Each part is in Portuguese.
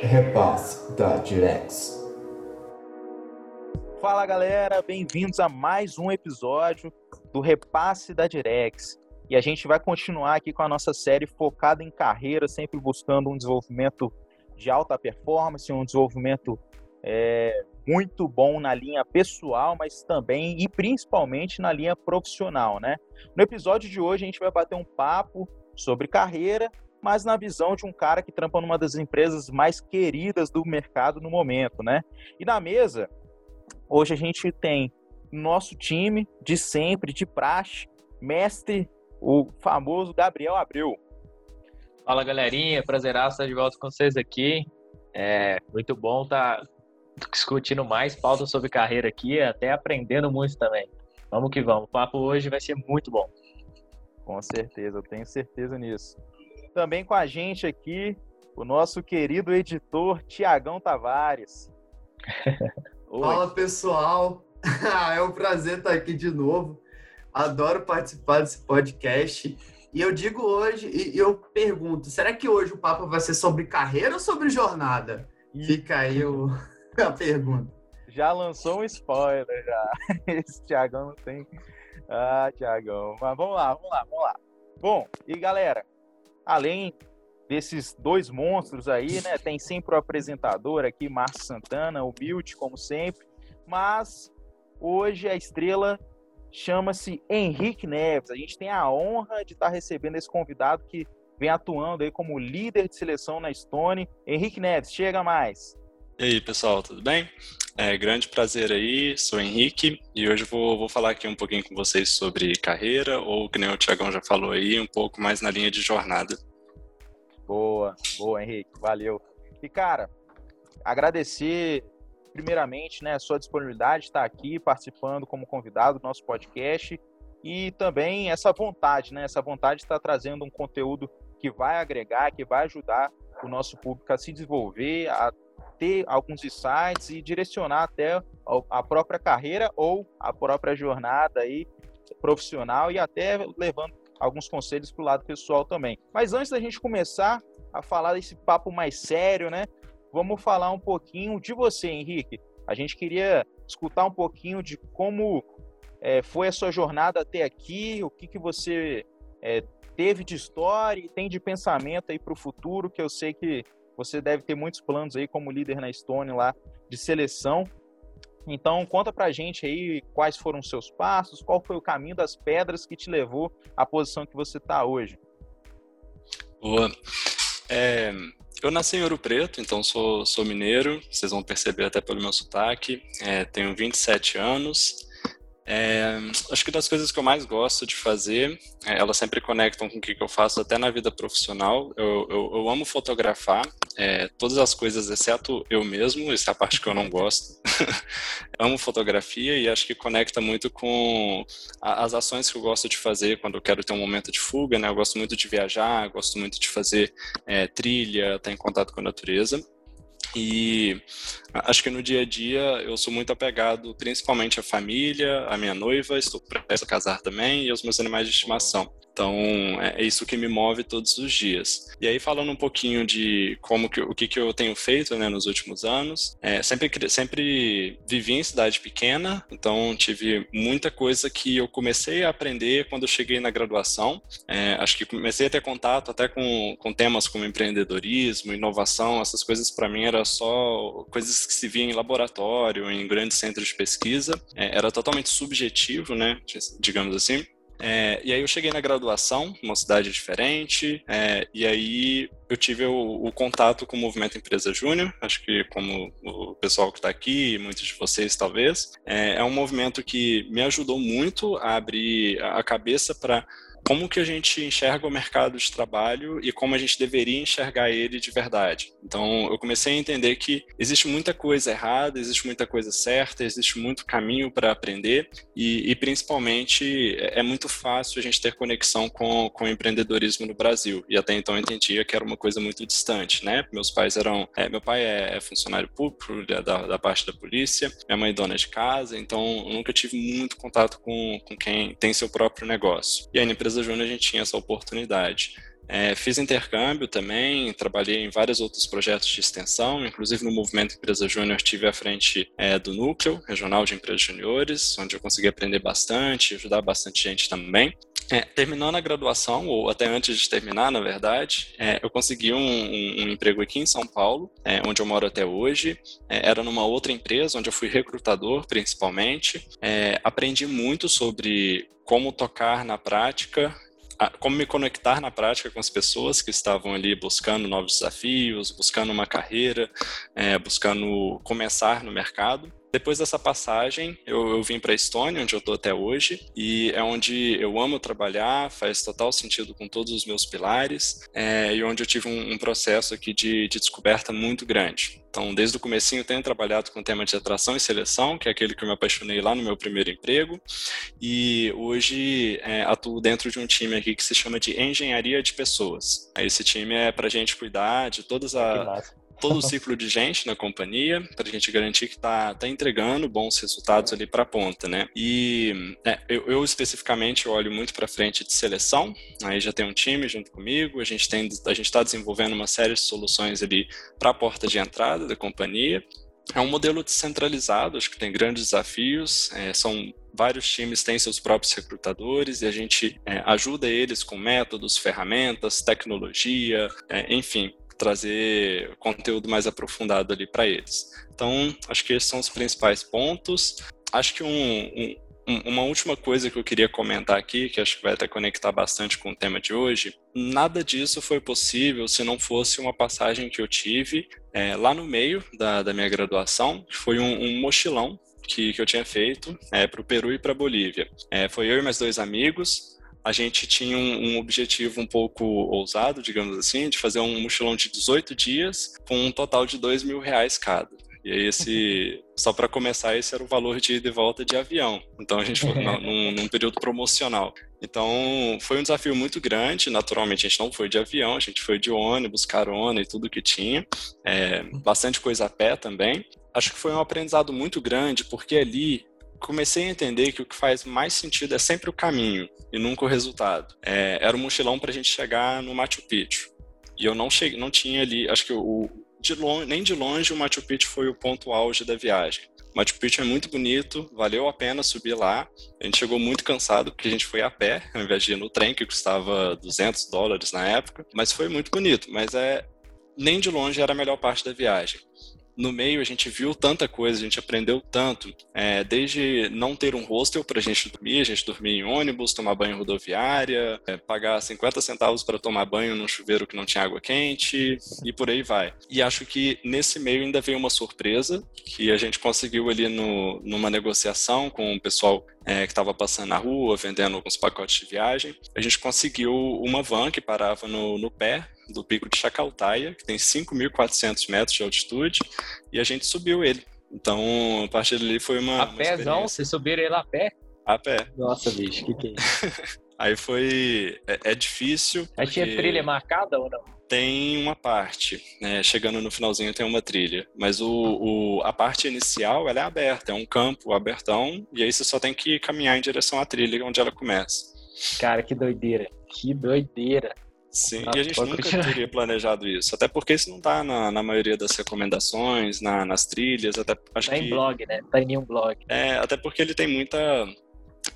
Repasse da Direx. Fala galera, bem-vindos a mais um episódio do Repasse da Direx. E a gente vai continuar aqui com a nossa série focada em carreira, sempre buscando um desenvolvimento de alta performance, um desenvolvimento é, muito bom na linha pessoal, mas também e principalmente na linha profissional, né? No episódio de hoje a gente vai bater um papo sobre carreira, mas na visão de um cara que trampa numa das empresas mais queridas do mercado no momento, né? E na mesa, hoje a gente tem nosso time de sempre, de praxe, mestre, o famoso Gabriel Abreu. Fala galerinha, prazeraço estar de volta com vocês aqui. É muito bom estar tá discutindo mais pautas sobre carreira aqui, até aprendendo muito também. Vamos que vamos. O papo hoje vai ser muito bom. Com certeza, eu tenho certeza nisso. Também com a gente aqui, o nosso querido editor Tiagão Tavares. Fala pessoal, é um prazer estar aqui de novo. Adoro participar desse podcast. E eu digo hoje, e eu pergunto, será que hoje o papo vai ser sobre carreira ou sobre jornada? Fica aí o, a pergunta. Já lançou um spoiler, já. Esse Thiagão não tem. Ah, Thiagão. Mas vamos lá, vamos lá, vamos lá. Bom, e galera, além desses dois monstros aí, né? Tem sempre o apresentador aqui, Márcio Santana, Built, como sempre. Mas hoje a estrela chama-se Henrique Neves. A gente tem a honra de estar recebendo esse convidado que vem atuando aí como líder de seleção na Stone. Henrique Neves, chega mais. E aí, pessoal, tudo bem? É grande prazer aí, sou Henrique e hoje vou, vou falar aqui um pouquinho com vocês sobre carreira, ou que nem o Tiagão já falou aí, um pouco mais na linha de jornada. Boa, boa, Henrique, valeu. E cara, agradecer primeiramente né, a sua disponibilidade de estar aqui participando como convidado do nosso podcast e também essa vontade, né, essa vontade de estar trazendo um conteúdo que vai agregar, que vai ajudar o nosso público a se desenvolver, a ter alguns insights e direcionar até a própria carreira ou a própria jornada aí profissional e até levando alguns conselhos para o lado pessoal também. Mas antes da gente começar a falar desse papo mais sério, né? Vamos falar um pouquinho de você, Henrique. A gente queria escutar um pouquinho de como é, foi a sua jornada até aqui, o que, que você é, teve de história e tem de pensamento aí para o futuro, que eu sei que você deve ter muitos planos aí como líder na Stone lá de seleção. Então, conta pra gente aí quais foram os seus passos, qual foi o caminho das pedras que te levou à posição que você está hoje. Boa. É, eu nasci em Ouro Preto, então sou, sou mineiro, vocês vão perceber até pelo meu sotaque. É, tenho 27 anos, é, acho que das coisas que eu mais gosto de fazer, é, elas sempre conectam com o que eu faço até na vida profissional. Eu, eu, eu amo fotografar, é, todas as coisas exceto eu mesmo, essa é a parte que eu não gosto. amo fotografia e acho que conecta muito com a, as ações que eu gosto de fazer quando eu quero ter um momento de fuga. Né? Eu gosto muito de viajar, gosto muito de fazer é, trilha, estar em contato com a natureza. E acho que no dia a dia eu sou muito apegado principalmente à família, à minha noiva, estou prestes a casar também e aos meus animais de estimação. Então, é, é isso que me move todos os dias. E aí, falando um pouquinho de como que, o que, que eu tenho feito né, nos últimos anos, é, sempre, sempre vivi em cidade pequena, então tive muita coisa que eu comecei a aprender quando eu cheguei na graduação. É, acho que comecei a ter contato até com, com temas como empreendedorismo, inovação, essas coisas para mim era só coisas que se via em laboratório, em grandes centros de pesquisa. É, era totalmente subjetivo, né, digamos assim. É, e aí eu cheguei na graduação, uma cidade diferente, é, e aí eu tive o, o, contato com o movimento Empresa Júnior, acho que como o pessoal que está aqui, muitos de vocês talvez, é, é um movimento que me ajudou muito a abrir a cabeça para como que a gente enxerga o mercado de trabalho e como a gente deveria enxergar ele de verdade. Então, eu comecei a entender que existe muita coisa errada, existe muita coisa certa, existe muito caminho para aprender e, e, principalmente, é, é muito fácil a gente ter conexão com, com o empreendedorismo no Brasil. E até então eu entendia que era uma coisa muito distante, né? Meus pais eram... É, meu pai é, é funcionário público é da, da, parte da polícia, minha mãe é dona de casa, então eu nunca tive muito contato com, com quem tem seu próprio negócio. E aí, na empresa Júnior a gente tinha essa oportunidade. É, fiz intercâmbio também, trabalhei em vários outros projetos de extensão, inclusive no Movimento Empresa Júnior estive à frente é, do Núcleo Regional de Empresas Juniores, onde eu consegui aprender bastante, ajudar bastante gente também. É, terminando a graduação, ou até antes de terminar, na verdade, é, eu consegui um, um, um, emprego aqui em São Paulo, é, onde eu moro até hoje. É, era numa outra empresa, onde eu fui recrutador, principalmente. É, aprendi muito sobre como tocar na prática como me conectar na prática com as pessoas que estavam ali buscando novos desafios, buscando uma carreira, é, buscando começar no mercado. Depois dessa passagem, eu, eu vim para a Estônia, onde eu estou até hoje, e é onde eu amo trabalhar, faz total sentido com todos os meus pilares, é, e onde eu tive um, um processo aqui de, de, descoberta muito grande. Então, desde o comecinho, eu tenho trabalhado com o tema de atração e seleção, que é aquele que eu me apaixonei lá no meu primeiro emprego, e hoje é, atuo dentro de um time aqui que se chama de Engenharia de Pessoas. Esse time é para a gente cuidar de todas as todo o ciclo de gente na companhia, para a gente garantir que está tá entregando bons resultados ali para a ponta, né? E é, eu, eu, especificamente olho muito para frente de seleção, aí já tem um time junto comigo, a gente tem a gente está desenvolvendo uma série de soluções ali para a porta de entrada da companhia. É um modelo descentralizado, acho que tem grandes desafios, é, são vários times têm seus próprios recrutadores e a gente é, ajuda eles com métodos, ferramentas, tecnologia, é, enfim, trazer conteúdo mais aprofundado ali para eles. Então, acho que esses são os principais pontos. Acho que um, um, uma última coisa que eu queria comentar aqui, que acho que vai até conectar bastante com o tema de hoje, nada disso foi possível se não fosse uma passagem que eu tive é, lá no meio da, da minha graduação, que foi um, um mochilão que, que, eu tinha feito é, para o Peru e para a Bolívia. É, foi eu e mais dois amigos, a gente tinha um, um, objetivo um pouco ousado, digamos assim, de fazer um mochilão de 18 dias com um total de 2 mil reais cada. E aí, esse, só para começar, esse era o valor de ida e volta de avião. Então, a gente foi num, num, período promocional. Então, foi um desafio muito grande. Naturalmente, a gente não foi de avião, a gente foi de ônibus, carona e tudo que tinha. É, bastante coisa a pé também. Acho que foi um aprendizado muito grande, porque ali comecei a entender que o que faz mais sentido é sempre o caminho e nunca o resultado. É, era um mochilão para a gente chegar no Machu Picchu. E eu não cheguei, não tinha ali, acho que o, de longe, nem de longe o Machu Picchu foi o ponto auge da viagem. Machu Picchu é muito bonito, valeu a pena subir lá. A gente chegou muito cansado porque a gente foi a pé, ao invés de ir no trem que custava 200 dólares na época, mas foi muito bonito. Mas é nem de longe era a melhor parte da viagem no meio a gente viu tanta coisa, a gente aprendeu tanto, é, desde não ter um hostel para a gente dormir, a gente dormia em ônibus, tomar banho em rodoviária, é, pagar 50 centavos para tomar banho num chuveiro que não tinha água quente e por aí vai. E acho que nesse meio ainda veio uma surpresa que a gente conseguiu ali no, numa negociação com o pessoal é, que estava passando na rua, vendendo alguns pacotes de viagem. A gente conseguiu uma van que parava no, no pé do pico de Chacaltaia, que tem 5.400 metros de altitude, e a gente subiu ele. Então, a partir dali foi uma. A pézão? Vocês subiram ele a pé? A pé. Nossa, bicho, que, que é isso? Aí foi. É, é difícil. Mas tinha trilha marcada ou não? Tem uma parte, né? Chegando no finalzinho tem uma trilha. Mas o, o, a parte inicial ela é aberta, é um campo abertão, e aí você só tem que caminhar em direção à trilha onde ela começa. Cara, que doideira. Que doideira. Sim, ah, e a gente nunca continuar. teria planejado isso. Até porque isso não está na, na maioria das recomendações, na, nas trilhas, até acho tá que... em blog, né? Tá em nenhum blog. É, até porque ele tem muita...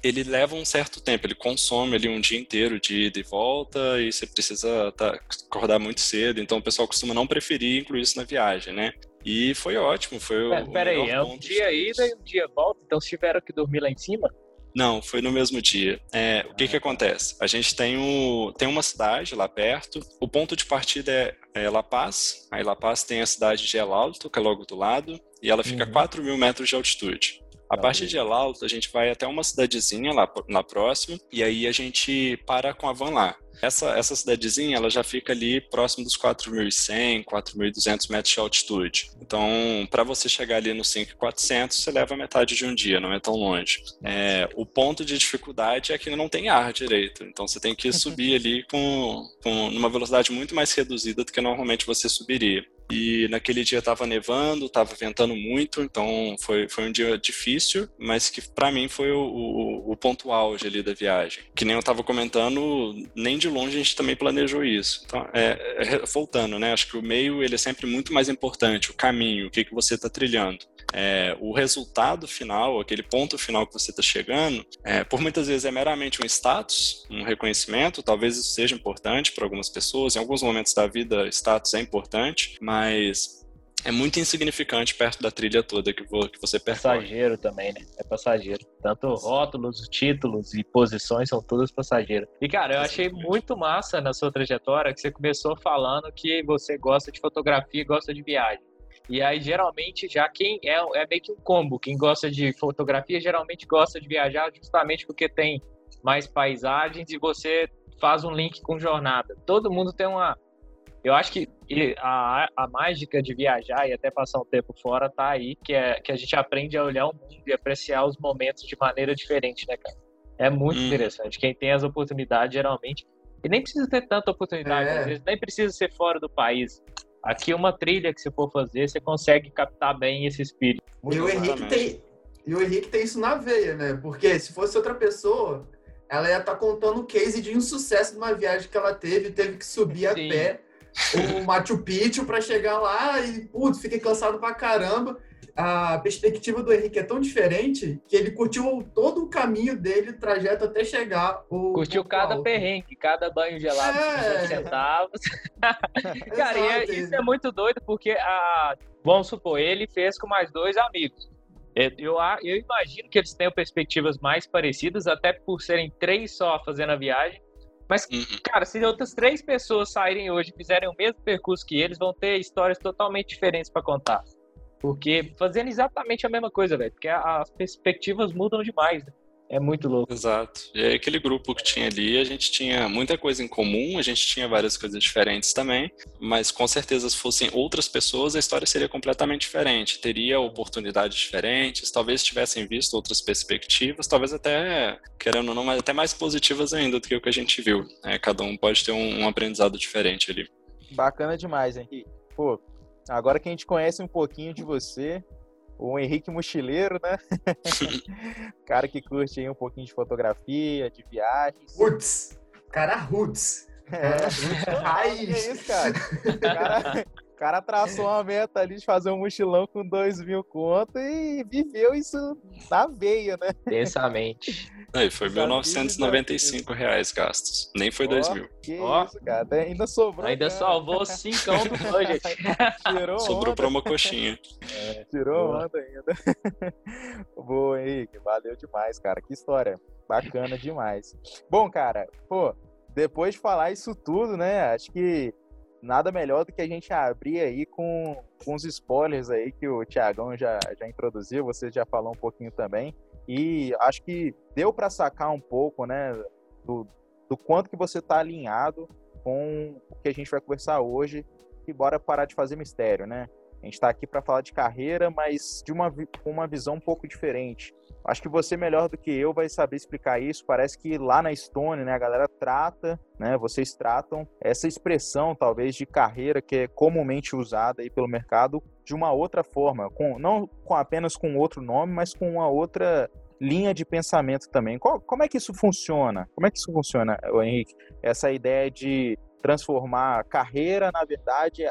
Ele leva um certo tempo, ele consome ali um dia inteiro de ida e volta e você precisa tá, acordar muito cedo, então o pessoal costuma não preferir incluir isso na viagem, né? E foi ótimo, foi Pera, o. Pera aí, é um dia ida e um dia volta, então se tiveram que dormir lá em cima? Não, foi no mesmo dia. É, o que que acontece? A gente tem, o, tem uma cidade lá perto, o ponto de partida é, é La Paz, aí La Paz tem a cidade de El Alto, que é logo do lado, e ela fica uhum. a 4 mil metros de altitude. A partir de El Alto, a gente vai até uma cidadezinha lá, lá próximo, e aí a gente para com a van lá. Essa, essa cidadezinha, ela já fica ali próximo dos 4.100, 4.200 metros de altitude. Então, para você chegar ali no 5.400, você leva metade de um dia, não é tão longe. É, o ponto de dificuldade é que não tem ar direito. Então, você tem que subir ali com, com uma velocidade muito mais reduzida do que normalmente você subiria. e naquele dia estava nevando, estava ventando muito, então foi, foi um dia difícil, mas que para mim foi o, o, o, ponto auge ali da viagem. Que nem eu estava comentando, nem de longe a gente também planejou isso. Então, é, é, voltando, né? Acho que o meio ele é sempre muito mais importante, o caminho, o que, que você está trilhando. É, o resultado final, aquele ponto final que você está chegando, é, por muitas vezes é meramente um status, um reconhecimento, talvez isso seja importante para algumas pessoas, em alguns momentos da vida status é importante, mas é muito insignificante perto da trilha toda que, você percorre. Passageiro também, né? É passageiro. Tanto rótulos, títulos e posições são todos passageiros. E, cara, eu achei muito massa na sua trajetória que você começou falando que você gosta de fotografia e gosta de viagem. E aí, geralmente, já quem é, é meio que um combo. Quem gosta de fotografia geralmente gosta de viajar justamente porque tem mais paisagens e você faz um link com jornada. Todo mundo tem uma. Eu acho que a, a mágica de viajar e até passar um tempo fora tá aí, que é que a gente aprende a olhar o mundo e apreciar os momentos de maneira diferente, né, cara? É muito hum. interessante. Quem tem as oportunidades, geralmente. E nem precisa ter tanta oportunidade, é. às vezes nem precisa ser fora do país. Aqui uma trilha que você for fazer, você consegue captar bem esse espírito. e o Henrique tem, e o Henrique tem isso na veia, né? Porque se fosse outra pessoa, ela ia estar tá contando o case de insucesso de uma viagem que ela teve, teve que subir a pé o Machu Picchu para chegar lá e, putz, fiquei cansado pra caramba a perspectiva do Henrique é tão diferente que ele curtiu todo o caminho dele, o trajeto até chegar. O, curtiu cada alto. perrengue, cada banho gelado é. de centavos. Cara, é, isso é muito doido porque, a, vamos supor, ele fez com mais dois amigos. Eu, eu imagino que eles tenham perspectivas mais parecidas, até por serem três só fazendo a viagem. Mas, uhum. cara, se outras três pessoas saírem hoje e fizerem o mesmo percurso que eles, vão ter histórias totalmente diferentes para contar. Porque fazendo exatamente a mesma coisa, velho. Porque as perspectivas mudam demais, né? É muito louco. Exato. E aí, aquele grupo que tinha ali, a gente tinha muita coisa em comum, a gente tinha várias coisas diferentes também, mas com certeza se fossem outras pessoas, a história seria completamente diferente. Teria oportunidades diferentes, talvez tivessem visto outras perspectivas, talvez até, querendo ou não, mas até mais positivas ainda do que o que a gente viu. É, cada um pode ter um, um aprendizado diferente ali. Bacana demais, Henrique. Pô, Agora que a gente conhece um pouquinho de você, o Henrique Mochileiro, né? cara que curte aí um pouquinho de fotografia, de viagens. Roots! Cara roots! É, raiz! Que é isso, cara? cara? O cara traçou uma meta ali de fazer um mochilão com dois mil conto e viveu isso na veia, né? Intensamente. Aí, foi 1.995 reais gastos. Nem foi dois mil. Que oh. isso, cara. Ainda sobrou. Ainda cara. salvou cincão do budget. Tirou Sobrou pra uma coxinha. É, tirou Boa. onda ainda. Boa, Henrique. Valeu demais, cara. Que história. Bacana demais. Bom, cara, pô, depois de falar isso tudo, né? Acho que nada melhor do que a gente abrir aí com, com os spoilers aí que o Tiagão já, já introduziu, você já falou um pouquinho também. E acho que deu para sacar um pouco, né, do, do quanto que você está alinhado com o que a gente vai conversar hoje. E bora parar de fazer mistério, né? A gente está aqui para falar de carreira, mas de uma, uma visão um pouco diferente. Acho que você melhor do que eu vai saber explicar isso. Parece que lá na Estônia, né, a galera trata, né, vocês tratam essa expressão talvez de carreira que é comumente usada aí pelo mercado de uma outra forma, com não com apenas com outro nome, mas com uma outra linha de pensamento também. Qual, como é que isso funciona? Como é que isso funciona, Henrique? Essa ideia de transformar carreira, na verdade,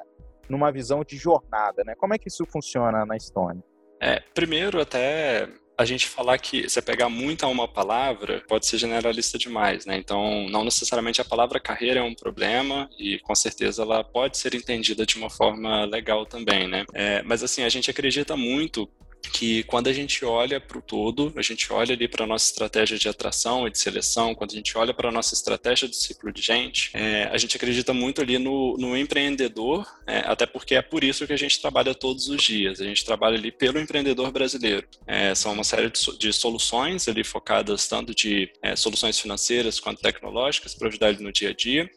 numa visão de jornada, né? Como é que isso funciona na Estônia? É, primeiro, até a gente falar que você pegar muito a uma palavra pode ser generalista demais, né? Então, não necessariamente a palavra carreira é um problema e com certeza ela pode ser entendida de uma forma legal também, né? É, mas assim, a gente acredita muito que quando a gente olha para o todo, a gente olha ali para a nossa estratégia de atração e de seleção, quando a gente olha para a nossa estratégia de ciclo de gente, é, a gente acredita muito ali no, no empreendedor, é, até porque é por isso que a gente trabalha todos os dias. A gente trabalha ali pelo empreendedor brasileiro. É, são uma série de, de, soluções ali focadas tanto de é, soluções financeiras quanto tecnológicas para ajudar ele no dia a dia.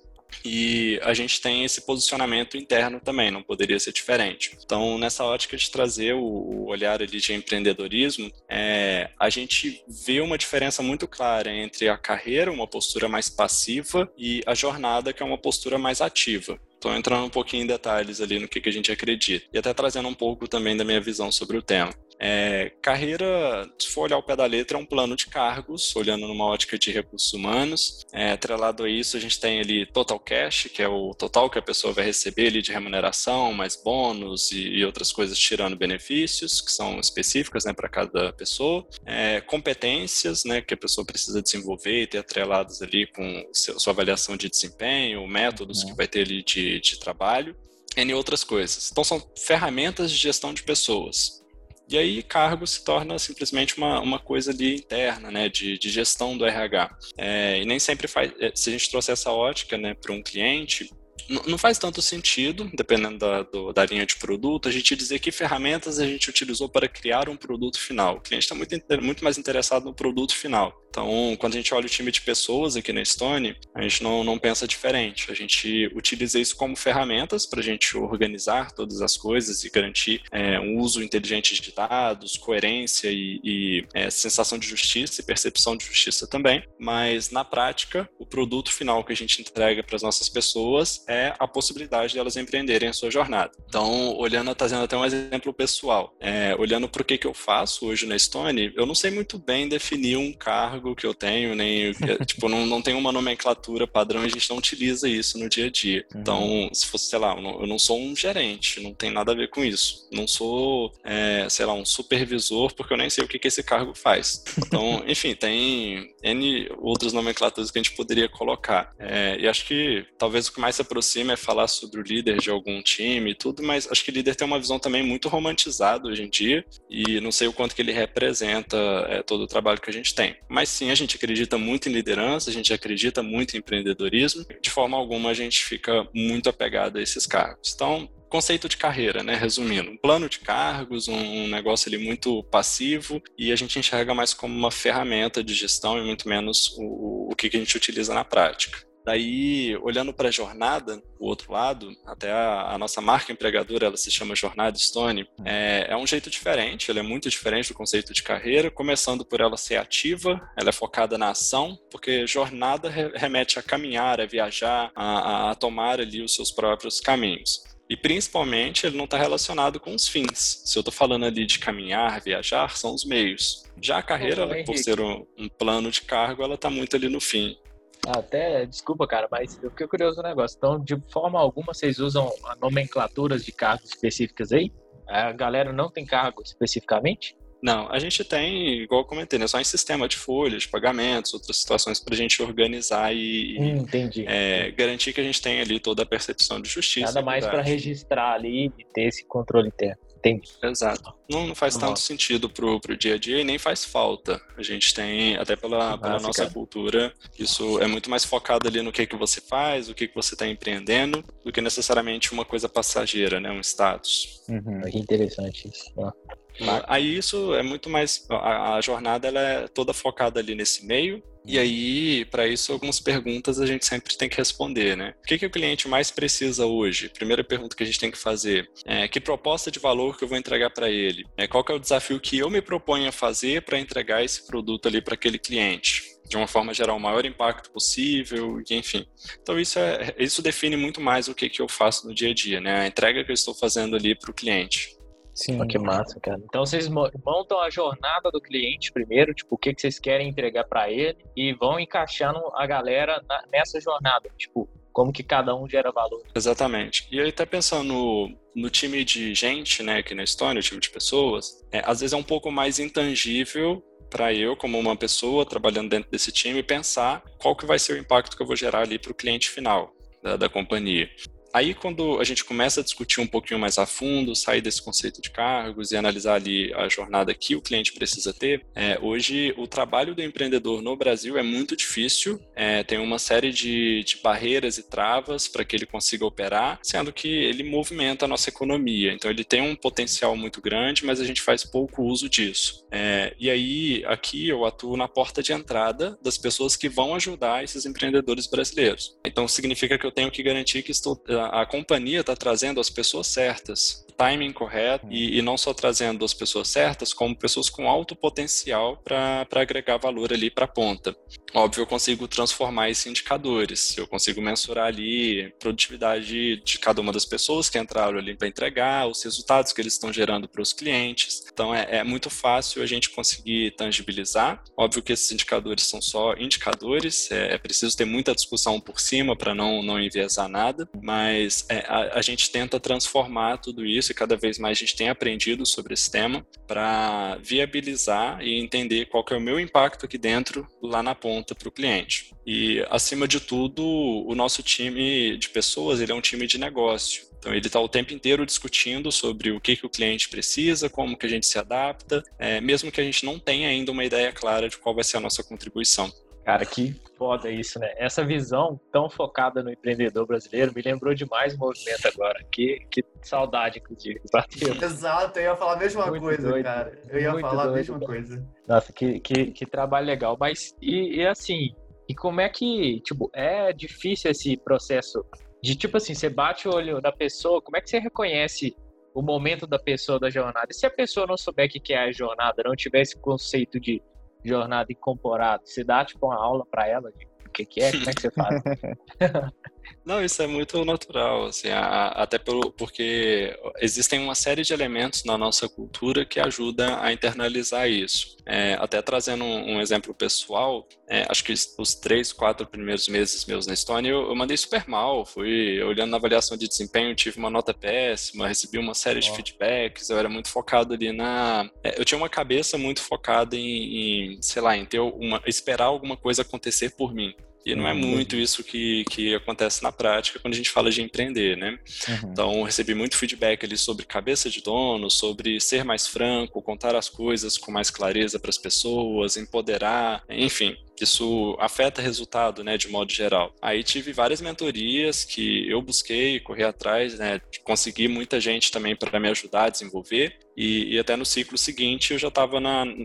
E a gente tem esse posicionamento interno também, não poderia ser diferente. Então, nessa ótica de trazer o, olhar ali de empreendedorismo, é, a gente vê uma diferença muito clara entre a carreira, uma postura mais passiva, e a jornada, que é uma postura mais ativa. Estou entrando um pouquinho em detalhes ali no que, que a gente acredita. E até trazendo um pouco também da minha visão sobre o tema. É, carreira, se for olhar o pé da letra, é um plano de cargos, olhando numa ótica de recursos humanos. É, atrelado a isso, a gente tem ali total cash, que é o total que a pessoa vai receber ali de remuneração, mais bônus e, e outras coisas tirando benefícios, que são específicas né, para cada pessoa. É, competências, né, que a pessoa precisa desenvolver e ter atreladas ali com seu, sua avaliação de desempenho, métodos uhum. que vai ter ali de, de trabalho. N outras coisas. Então, são ferramentas de gestão de pessoas. E aí, cargo se torna simplesmente uma, uma coisa ali interna, né, de, de gestão do RH. É, e nem sempre faz, é, se a gente trouxer essa ótica, né, para um cliente, não faz tanto sentido, dependendo da, do, da linha de produto, a gente dizer que ferramentas a gente utilizou para criar um produto final. O cliente está muito, muito mais interessado no produto final. Então, quando a gente olha o time de pessoas aqui na Stone, a gente não, não pensa diferente. A gente utiliza isso como ferramentas para a gente organizar todas as coisas e garantir é, um uso inteligente de dados, coerência e, e é, sensação de justiça e percepção de justiça também. Mas, na prática, o produto final que a gente entrega para as nossas pessoas é a possibilidade de elas empreenderem a sua jornada. Então, olhando, trazendo até um exemplo pessoal, é, olhando para o que, que eu faço hoje na Stone, eu não sei muito bem definir um cargo que eu tenho, nem tipo, não, não tem uma nomenclatura padrão, a gente não utiliza isso no dia a dia. Uhum. Então, se fosse, sei lá, eu não, eu não, sou um gerente, não tem nada a ver com isso. Não sou, é, sei lá, um supervisor, porque eu nem sei o que, que esse cargo faz. Então, enfim, tem N outras nomenclaturas que a gente poderia colocar. É, e acho que talvez o que mais se aproxima é falar sobre o líder de algum time e tudo, mas acho que líder tem uma visão também muito romantizada hoje em dia, e não sei o quanto que ele representa é, todo o trabalho que a gente tem. Mas sim, a gente acredita muito em liderança, a gente acredita muito em empreendedorismo. De forma alguma, a gente fica muito apegado a esses cargos. Então, conceito de carreira, né? Resumindo, um plano de cargos, um negócio ali muito passivo e a gente enxerga mais como uma ferramenta de gestão e muito menos o, o que a gente utiliza na prática. Daí, olhando para a jornada, o outro lado, até a, a, nossa marca empregadora, ela se chama Jornada Stone, hum. é, é, um jeito diferente, ela é muito diferente do conceito de carreira, começando por ela ser ativa, ela é focada na ação, porque jornada remete a caminhar, a viajar, a, a tomar ali os seus próprios caminhos. E principalmente ele não está relacionado com os fins. Se eu estou falando ali de caminhar, viajar, são os meios. Já a carreira, ela, por ser um, um, plano de cargo, ela está muito ali no fim. Até, desculpa, cara, mas eu fiquei curioso no negócio. Então, de forma alguma, vocês usam nomenclaturas de cargos específicas aí? A galera não tem cargo especificamente? Não, a gente tem, igual eu comentei, né, só em sistema de folhas, de pagamentos, outras situações para a gente organizar e hum, é, garantir que a gente tenha ali toda a percepção de justiça. Nada mais para registrar ali e ter esse controle interno. Entendi. Exato. Não, não faz tanto sentido pro, pro dia a dia e nem faz falta. A gente tem, até pela, pela nossa cultura, isso é muito mais focado ali no que, que você faz, o que, que você está empreendendo, do que necessariamente uma coisa passageira, né? Um status. Uhum, que interessante isso. Aí isso é muito mais. A, a jornada ela é toda focada ali nesse meio, e aí, para isso, algumas perguntas a gente sempre tem que responder, né? O que, que o cliente mais precisa hoje? Primeira pergunta que a gente tem que fazer é que proposta de valor que eu vou entregar para ele? É, qual que é o desafio que eu me proponho a fazer para entregar esse produto ali para aquele cliente? de uma forma gerar o maior impacto possível, enfim. Então isso é isso define muito mais o que, que eu faço no dia a dia, né? A entrega que eu estou fazendo ali para o cliente. Sim. Que massa, cara. Então vocês montam a jornada do cliente primeiro, tipo, o que, que vocês querem entregar para ele e vão encaixando a galera na, nessa jornada, tipo, como que cada um gera valor. Exatamente. E aí tá pensando no, no time de gente, né, aqui na Estônia, o time de pessoas, é, às vezes é um pouco mais intangível para eu, como uma pessoa trabalhando dentro desse time, pensar qual que vai ser o impacto que eu vou gerar ali para o cliente final da, da companhia. Aí, quando a gente começa a discutir um pouquinho mais a fundo, sair desse conceito de cargos e analisar ali a jornada que o cliente precisa ter, é, hoje o trabalho do empreendedor no Brasil é muito difícil, é, tem uma série de, de barreiras e travas para que ele consiga operar, sendo que ele movimenta a nossa economia. Então, ele tem um potencial muito grande, mas a gente faz pouco uso disso. É, e aí, aqui eu atuo na porta de entrada das pessoas que vão ajudar esses empreendedores brasileiros. Então, significa que eu tenho que garantir que estou a, companhia está trazendo as pessoas certas, timing correto, e, e, não só trazendo as pessoas certas, como pessoas com alto potencial para agregar valor ali para a ponta. Óbvio, eu consigo transformar esses indicadores, eu consigo mensurar ali a produtividade de cada uma das pessoas que entraram ali para entregar, os resultados que eles estão gerando para os clientes. Então, é, é muito fácil a gente conseguir tangibilizar. Óbvio que esses indicadores são só indicadores, é, é preciso ter muita discussão por cima para não, não enviesar nada, mas é, a, a, gente tenta transformar tudo isso e cada vez mais a gente tem aprendido sobre esse tema para viabilizar e entender qual que é o meu impacto aqui dentro, lá na ponta para o cliente. E, acima de tudo, o nosso time de pessoas ele é um time de negócio. Então ele está o tempo inteiro discutindo sobre o que, que o cliente precisa, como que a gente se adapta, é, mesmo que a gente não tenha ainda uma ideia clara de qual vai ser a nossa contribuição. Cara, que foda isso, né? Essa visão tão focada no empreendedor brasileiro me lembrou demais o movimento agora. Que, que saudade, inclusive. Bateu. Exato, eu ia falar a mesma muito coisa, doido, cara. Eu ia falar doido, a mesma cara. coisa. Nossa, que, que, que trabalho legal. Mas, e, e assim, e como é que, tipo, é difícil esse processo de, tipo assim, você bate o olho na pessoa, como é que você reconhece o momento da pessoa da jornada? E se a pessoa não souber o que é a jornada, não tiver esse conceito de jornada incorporado? Você dá, tipo, uma aula para ela de o que, que é? Como é que você faz? Não, isso é muito natural, assim, a, até pelo, porque existem uma série de elementos na nossa cultura que ajudam a internalizar isso. É, até trazendo um, um exemplo pessoal, é, acho que os três, quatro primeiros meses meus na Estônia, eu, eu, mandei super mal, fui olhando na avaliação de desempenho, tive uma nota péssima, recebi uma série oh. de feedbacks, eu era muito focado ali na... É, eu tinha uma cabeça muito focada em, em sei lá, em ter uma, esperar alguma coisa acontecer por mim. E não é uhum. muito isso que, que acontece na prática quando a gente fala de empreender, né? Uhum. Então, recebi muito feedback ali sobre cabeça de dono, sobre ser mais franco, contar as coisas com mais clareza para as pessoas, empoderar, enfim isso afeta resultado, né, de modo geral. Aí tive várias mentorias que eu busquei correr atrás, né, consegui muita gente também para me ajudar a desenvolver. E, e, até no ciclo seguinte eu já estava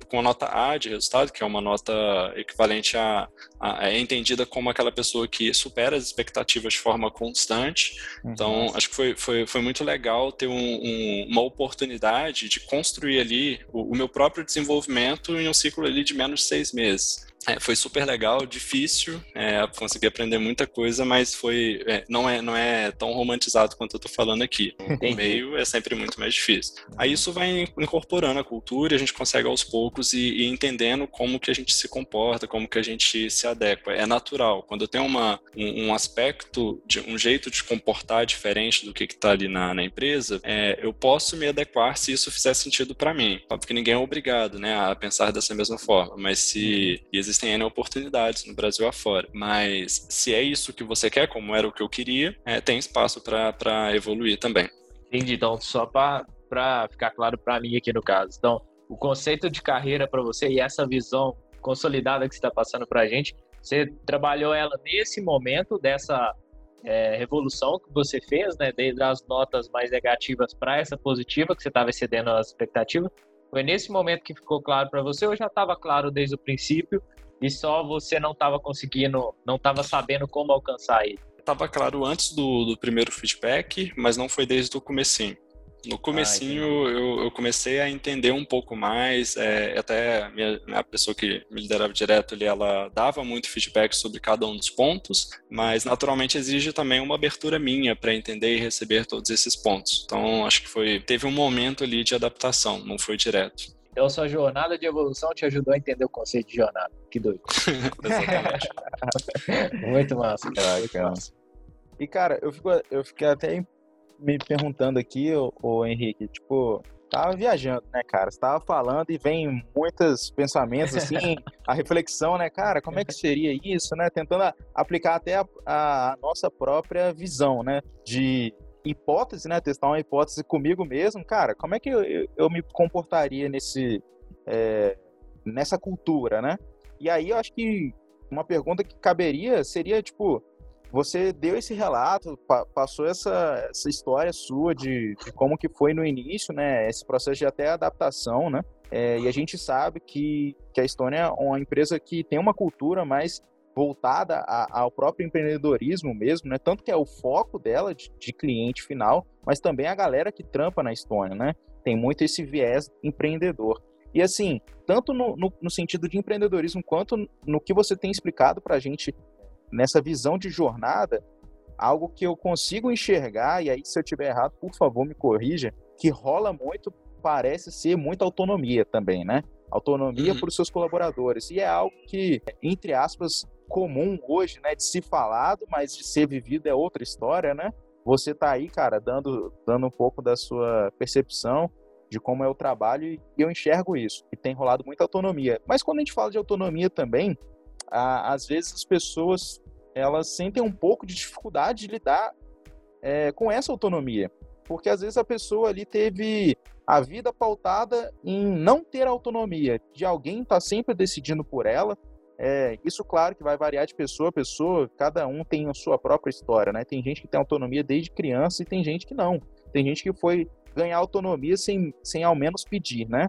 com a nota A de resultado, que é uma nota equivalente a, a, é entendida como aquela pessoa que supera as expectativas de forma constante. Uhum. Então acho que foi, foi, foi muito legal ter um, um, uma oportunidade de construir ali o, o meu próprio desenvolvimento em um ciclo ali de menos de seis meses. É, foi super legal, difícil, é, consegui aprender muita coisa, mas foi é, não é não é tão romantizado quanto eu tô falando aqui. O meio é sempre muito mais difícil. Aí isso vai incorporando a cultura, a gente consegue aos poucos e, e, entendendo como que a gente se comporta, como que a gente se adequa. É natural. Quando eu tenho uma, um, um aspecto, de, um jeito de comportar diferente do que está ali na, na empresa, é, eu posso me adequar se isso fizer sentido para mim. Porque ninguém é obrigado, né, a pensar dessa mesma forma. Mas se uhum existem N oportunidades no Brasil afora. Mas se é isso que você quer, como era o que eu queria, é, tem espaço para evoluir também. Entendi. Então, só para ficar claro para mim aqui no caso. Então, o conceito de carreira para você e essa visão consolidada que você está passando para a gente, você trabalhou ela nesse momento dessa é, revolução que você fez, né, desde as notas mais negativas para essa positiva, que você estava excedendo as expectativas. Foi nesse momento que ficou claro para você ou já estava claro desde o princípio e só você não estava conseguindo, não estava sabendo como alcançar ele? Estava claro antes do, do primeiro feedback, mas não foi desde o comecinho. No comecinho ah, eu, eu, comecei a entender um pouco mais, é, até a, minha, a pessoa que me liderava direto ali, ela dava muito feedback sobre cada um dos pontos, mas naturalmente exige também uma abertura minha para entender e receber todos esses pontos. Então acho que foi teve um momento ali de adaptação, não foi direto. Então, sua jornada de evolução te ajudou a entender o conceito de jornada. Que doido. Muito massa, cara. Muito massa. E, cara, eu, fico, eu fiquei até me perguntando aqui, o Henrique, tipo, Tava viajando, né, cara? Você tava falando e vem muitos pensamentos, assim, a reflexão, né, cara, como é que seria isso, né? Tentando aplicar até a, a nossa própria visão, né? De hipótese, né? Testar uma hipótese comigo mesmo, cara, como é que eu, eu, eu me comportaria nesse, é, nessa cultura, né? E aí eu acho que uma pergunta que caberia seria, tipo, você deu esse relato, pa passou essa, essa história sua de, de, como que foi no início, né? Esse processo de até adaptação, né? É, e a gente sabe que, que a Estônia é uma empresa que tem uma cultura mais voltada a, ao próprio empreendedorismo mesmo, né? Tanto que é o foco dela de, de, cliente final, mas também a galera que trampa na Estônia, né? Tem muito esse viés empreendedor. E assim, tanto no, no, no sentido de empreendedorismo quanto no que você tem explicado para a gente nessa visão de jornada, algo que eu consigo enxergar, e aí se eu tiver errado, por favor, me corrija, que rola muito, parece ser muita autonomia também, né? Autonomia uhum. para os seus colaboradores. E é algo que, entre aspas, comum hoje, né, de se falado, mas de ser vivido é outra história, né? Você tá aí, cara, dando, dando um pouco da sua percepção de como é o trabalho e eu enxergo isso, e tem rolado muita autonomia. Mas quando a gente fala de autonomia também, às vezes as pessoas elas sentem um pouco de dificuldade de lidar é, com essa autonomia, porque às vezes a pessoa ali teve a vida pautada em não ter autonomia, de alguém estar tá sempre decidindo por ela. É, isso, claro, que vai variar de pessoa a pessoa, cada um tem a sua própria história, né? Tem gente que tem autonomia desde criança e tem gente que não. Tem gente que foi ganhar autonomia sem, sem ao menos pedir, né?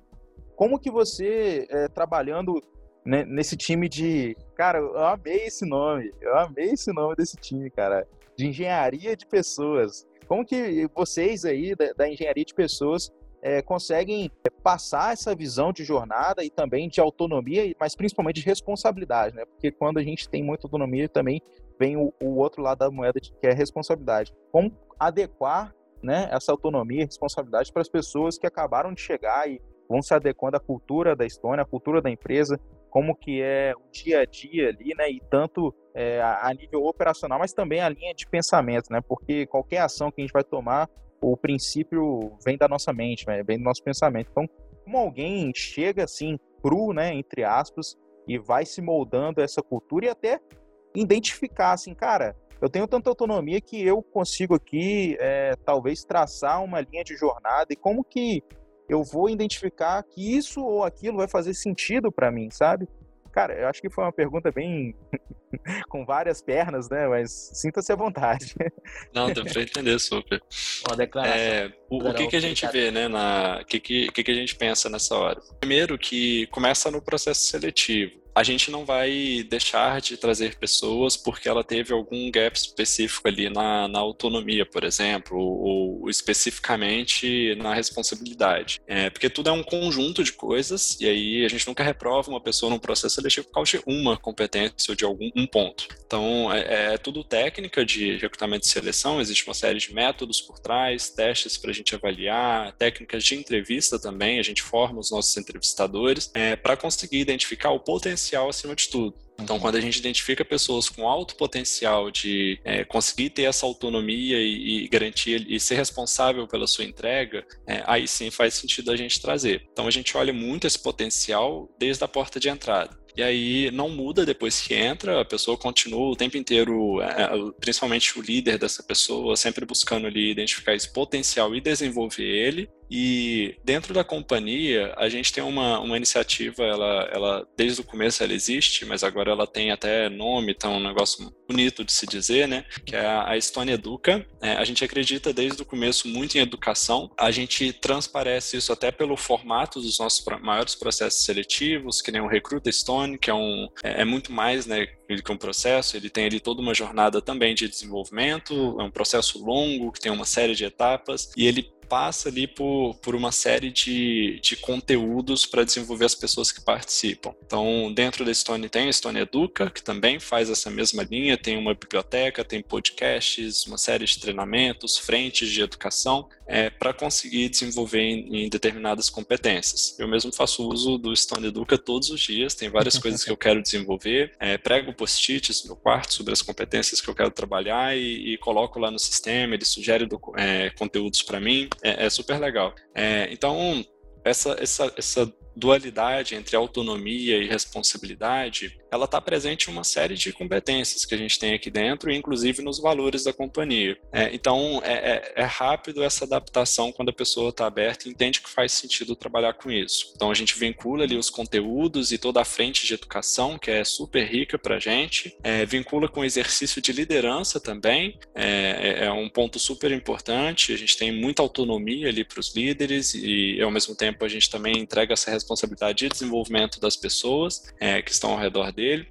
Como que você, é, trabalhando né, nesse time de. Cara, eu amei esse nome. Eu amei esse nome desse time, cara. De engenharia de pessoas. Como que vocês aí, da, da engenharia de pessoas, é, conseguem passar essa visão de jornada e também de autonomia, mas principalmente de responsabilidade, né? Porque quando a gente tem muita autonomia, também vem o, o outro lado da moeda, que é responsabilidade. Como adequar né, essa autonomia e responsabilidade para as pessoas que acabaram de chegar e vão se adequando à cultura da Estônia, à cultura da empresa, como que é o dia a dia ali, né? E tanto é, a nível operacional, mas também a linha de pensamento, né? Porque qualquer ação que a gente vai tomar, o princípio vem da nossa mente, né? vem do nosso pensamento. Então, como alguém chega assim, cru, né? Entre aspas, e vai se moldando essa cultura e até identificar, assim, cara, eu tenho tanta autonomia que eu consigo aqui, é, talvez, traçar uma linha de jornada e como que eu vou identificar que isso ou aquilo vai fazer sentido para mim, sabe? Cara, eu acho que foi uma pergunta bem com várias pernas, né? Mas sinta-se à vontade. Não, deu para entender super. Uma declaração. É, o, o que, que a gente vê, né? Na, que, que, que a gente pensa nessa hora? Primeiro que começa no processo seletivo a gente não vai deixar de trazer pessoas porque ela teve algum gap específico ali na, na autonomia, por exemplo, ou, ou especificamente na responsabilidade. É, porque tudo é um conjunto de coisas e aí a gente nunca reprova uma pessoa num processo seletivo por causa de uma competência ou de algum um ponto. Então, é, é tudo técnica de recrutamento e seleção, existe uma série de métodos por trás, testes para a gente avaliar, técnicas de entrevista também, a gente forma os nossos entrevistadores é, para conseguir identificar o potencial potencial acima de tudo. Então, quando a gente identifica pessoas com alto potencial de é, conseguir ter essa autonomia e, e, garantir e ser responsável pela sua entrega, é, aí sim faz sentido a gente trazer. Então, a gente olha muito esse potencial desde a porta de entrada. E aí não muda depois que entra, a pessoa continua o tempo inteiro, é, principalmente o líder dessa pessoa, sempre buscando ali identificar esse potencial e desenvolver ele. E dentro da companhia, a gente tem uma, uma iniciativa, ela, ela desde o começo ela existe, mas agora ela tem até nome, então é um negócio bonito de se dizer, né? Que é a Estônia Educa. É, a gente acredita desde o começo muito em educação. A gente transparece isso até pelo formato dos nossos maiores processos seletivos, que nem o Recruta Stone, que é um é, é muito mais, né? que um processo, ele tem ali toda uma jornada também de desenvolvimento, é um processo longo que tem uma série de etapas e ele passa ali por, por uma série de, de conteúdos para desenvolver as pessoas que participam. Então, dentro da Stone tem a Stone Educa, que também faz essa mesma linha, tem uma biblioteca, tem podcasts, uma série de treinamentos, frentes de educação, é, para conseguir desenvolver em, em, determinadas competências. Eu mesmo faço uso do Stone Educa todos os dias, tem várias coisas que eu quero desenvolver, é, prego post-its no quarto sobre as competências que eu quero trabalhar e, e coloco lá no sistema, ele sugere do, é, conteúdos para mim. É, é super legal. É, então, essa, essa, essa dualidade entre autonomia e responsabilidade, ela está presente em uma série de competências que a gente tem aqui dentro, inclusive nos valores da companhia. É, então, é, é, é, rápido essa adaptação quando a pessoa está aberta e entende que faz sentido trabalhar com isso. Então, a gente vincula ali os conteúdos e toda a frente de educação, que é super rica para a gente, é, vincula com o exercício de liderança também, é, é, é um ponto super importante. A gente tem muita autonomia ali para os líderes e, ao mesmo tempo, a gente também entrega essa responsabilidade de desenvolvimento das pessoas é, que estão ao redor dele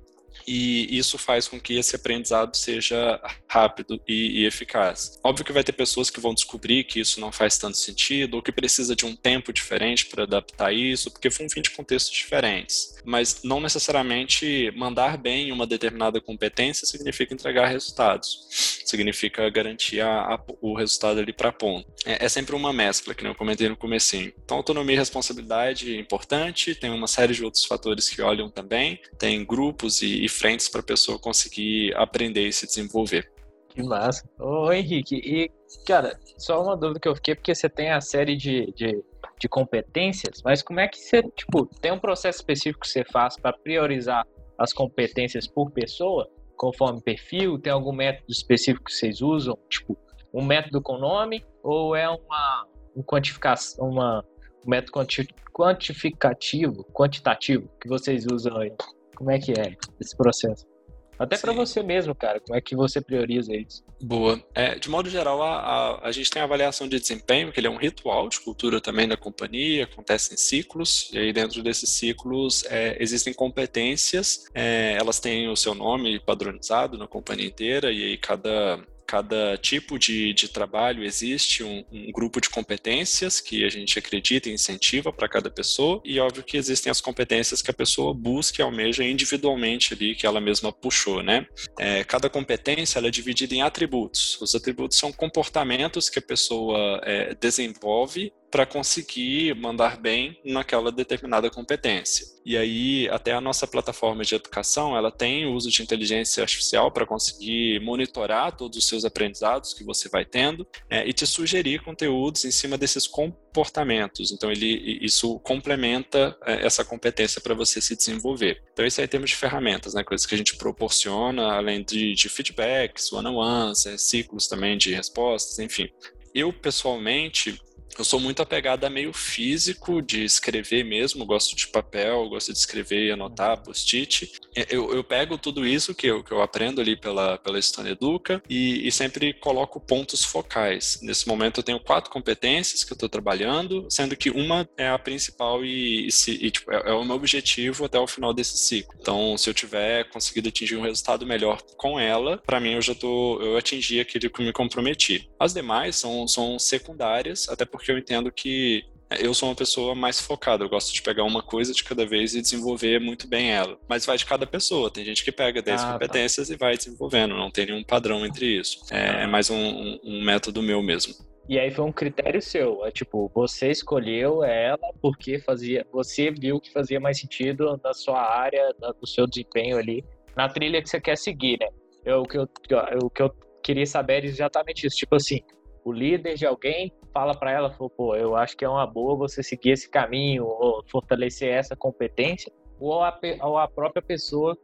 e isso faz com que esse aprendizado seja rápido e, e, eficaz. Óbvio que vai ter pessoas que vão descobrir que isso não faz tanto sentido ou que precisa de um tempo diferente para adaptar isso, porque foi um fim de contextos diferentes. Mas não necessariamente mandar bem uma determinada competência significa entregar resultados, significa garantir a, a, o resultado ali para ponto. É, é, sempre uma mescla, que eu comentei no comecinho. Então, autonomia e responsabilidade é importante, tem uma série de outros fatores que olham também, tem grupos e, e frentes para a pessoa conseguir aprender e se desenvolver. Que massa. Ô Henrique, e cara, só uma dúvida que eu fiquei, porque você tem a série de, de, de competências, mas como é que você, tipo, tem um processo específico que você faz para priorizar as competências por pessoa, conforme perfil? Tem algum método específico que vocês usam? Tipo, um método com nome ou é uma um quantificação, uma, um método quanti, quantificativo, quantitativo que vocês usam aí? Como é que é esse processo? Até para você mesmo, cara, como é que você prioriza isso? Boa. É, de modo geral, a, a, a, gente tem a avaliação de desempenho, que ele é um ritual de cultura também da companhia, acontece em ciclos, e aí dentro desses ciclos é, existem competências, é, elas têm o seu nome padronizado na companhia inteira, e aí cada, cada tipo de, de trabalho existe um, um, grupo de competências que a gente acredita e incentiva para cada pessoa, e óbvio que existem as competências que a pessoa busca e almeja individualmente ali, que ela mesma puxou, né? É, cada competência é dividida em atributos. Os atributos são comportamentos que a pessoa é, desenvolve para conseguir mandar bem naquela determinada competência. E aí, até a nossa plataforma de educação, ela tem o uso de inteligência artificial para conseguir monitorar todos os seus aprendizados que você vai tendo é, e te sugerir conteúdos em cima desses comportamentos. Então, ele, isso complementa é, essa competência para você se desenvolver. Então, isso aí temos de ferramentas, né, coisas que a gente proporciona, além de, de feedbacks, one-on-ones, é, ciclos também de respostas, enfim. Eu, pessoalmente, eu sou muito apegado a meio físico, de escrever mesmo, gosto de papel, gosto de escrever e anotar, uhum. post-it. Eu, eu pego tudo isso que eu, que eu aprendo ali pela, pela Estônia Educa e, e sempre coloco pontos focais. Nesse momento eu tenho quatro competências que eu estou trabalhando, sendo que uma é a principal e, e, se, e tipo, é, é, o meu objetivo até o final desse ciclo. Então, se eu tiver conseguido atingir um resultado melhor com ela, para mim eu já tô, eu atingi aquilo que me comprometi. As demais são, são secundárias, até porque porque eu entendo que eu sou uma pessoa mais focada, eu gosto de pegar uma coisa de cada vez e desenvolver muito bem ela. Mas vai de cada pessoa, tem gente que pega 10 ah, tá. competências tá. e vai desenvolvendo, não tem nenhum padrão entre isso. É, ah. é mais um, um, um, método meu mesmo. E aí foi um critério seu, é tipo, você escolheu ela porque fazia, você viu que fazia mais sentido na sua área, no seu desempenho ali, na trilha que você quer seguir, né? Eu, o, que eu, o que eu queria saber é exatamente isso, tipo assim, o líder de alguém fala para ela, pô, eu acho que é uma boa você seguir esse caminho ou fortalecer essa competência, ou a, ou a própria pessoa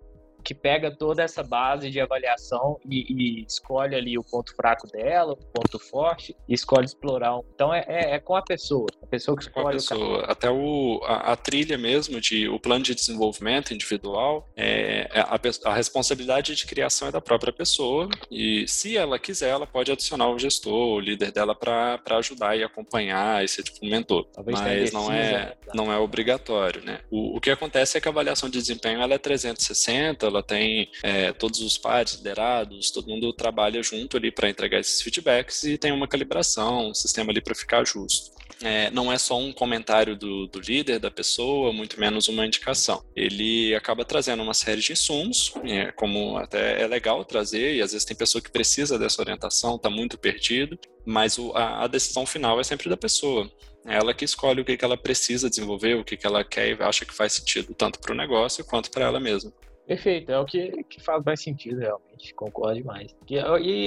que pega toda essa base de avaliação e, e, escolhe ali o ponto fraco dela, o ponto forte, e escolhe explorar. Então é, é, é com a pessoa, a pessoa que escolhe. Com a pessoa. O Até o, a, a, trilha mesmo, de, o plano de desenvolvimento individual, é, é a, a, responsabilidade de criação é da própria pessoa, e se ela quiser, ela pode adicionar o gestor, o líder dela, para ajudar e acompanhar e ser tipo um mentor. Talvez Mas não é, né? não é obrigatório, né? O, o que acontece é que a avaliação de desempenho ela é 360, ela tem é, todos os pares liderados, todo mundo trabalha junto ali para entregar esses feedbacks e tem uma calibração, um sistema ali para ficar justo. É, não é só um comentário do, do, líder, da pessoa, muito menos uma indicação. Ele acaba trazendo uma série de insumos, é, como até é legal trazer, e às vezes tem pessoa que precisa dessa orientação, está muito perdido, mas o, a, a, decisão final é sempre da pessoa. É ela que escolhe o que, ela precisa desenvolver, o que ela quer e acha que faz sentido, tanto para o negócio quanto para ela mesma. Perfeito, é o que, que faz mais sentido realmente, concordo demais. E,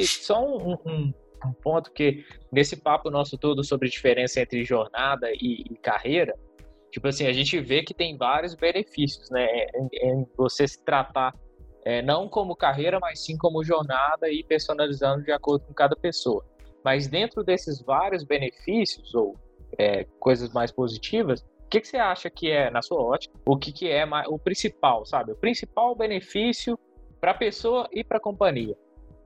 e só um, um, um ponto que nesse papo nosso todo sobre diferença entre jornada e, e carreira, tipo assim, a gente vê que tem vários benefícios, né, em, em você se tratar é, não como carreira, mas sim como jornada e personalizando de acordo com cada pessoa. Mas dentro desses vários benefícios ou é, coisas mais positivas, o que, que, você acha que é, na sua ótica, o que, que é o principal, sabe? O principal benefício para a pessoa e para a companhia.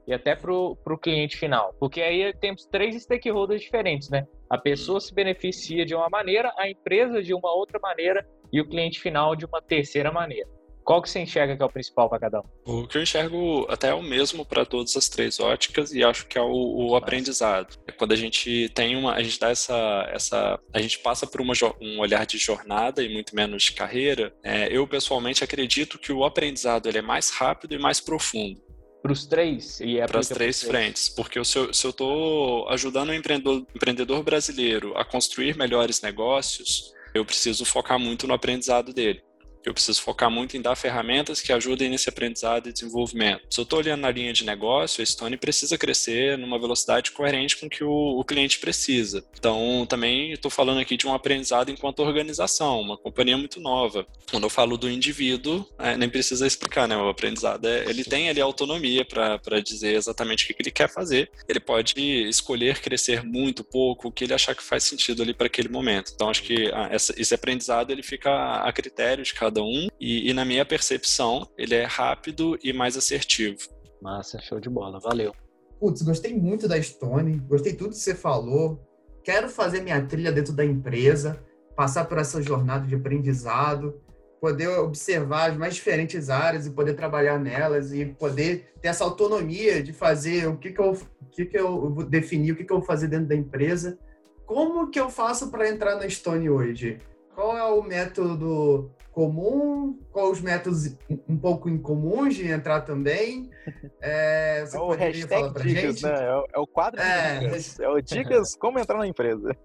E até para o cliente final. Porque aí temos três stakeholders diferentes, né? A pessoa se beneficia de uma maneira, a empresa de uma outra maneira e o cliente final de uma terceira maneira. Qual que você enxerga que é o principal para cada um? O que eu enxergo até é o mesmo para todas as três óticas e acho que é o, o aprendizado. É quando a gente tem uma, a gente dá essa, essa, a gente passa por uma, um olhar de jornada e muito menos de carreira. É, eu pessoalmente acredito que o aprendizado ele é mais rápido e mais profundo para os três e é para as três frentes, porque se eu estou ajudando o empreendedor, empreendedor brasileiro a construir melhores negócios, eu preciso focar muito no aprendizado dele. Eu preciso focar muito em dar ferramentas que ajudem nesse aprendizado e desenvolvimento. Se eu estou olhando na linha de negócio, a Stone precisa crescer numa velocidade coerente com que o, o cliente precisa. Então, também estou falando aqui de um aprendizado enquanto organização, uma companhia muito nova. Quando eu falo do indivíduo, é, nem precisa explicar, né? O aprendizado, é, ele tem ali autonomia para dizer exatamente o que, que ele quer fazer. Ele pode escolher crescer muito, pouco, o que ele achar que faz sentido ali para aquele momento. Então, acho que ah, essa, esse aprendizado ele fica a critério de cada cada um, e, e na minha percepção, ele é rápido e mais assertivo. Massa, show de bola, valeu. Putz, gostei muito da Stone, gostei tudo que você falou. Quero fazer minha trilha dentro da empresa, passar por essa jornada de aprendizado, poder observar as mais diferentes áreas e poder trabalhar nelas e poder ter essa autonomia de fazer o que, que, eu, o que, que eu vou definir, o que, que eu vou fazer dentro da empresa. Como que eu faço para entrar na Stone hoje? Qual é o método comum, quais os métodos um pouco incomuns de entrar também. É, você é o hashtag falar pra dicas, gente? Né? É, o, é o quadro é. de dicas. É o dicas como entrar na empresa.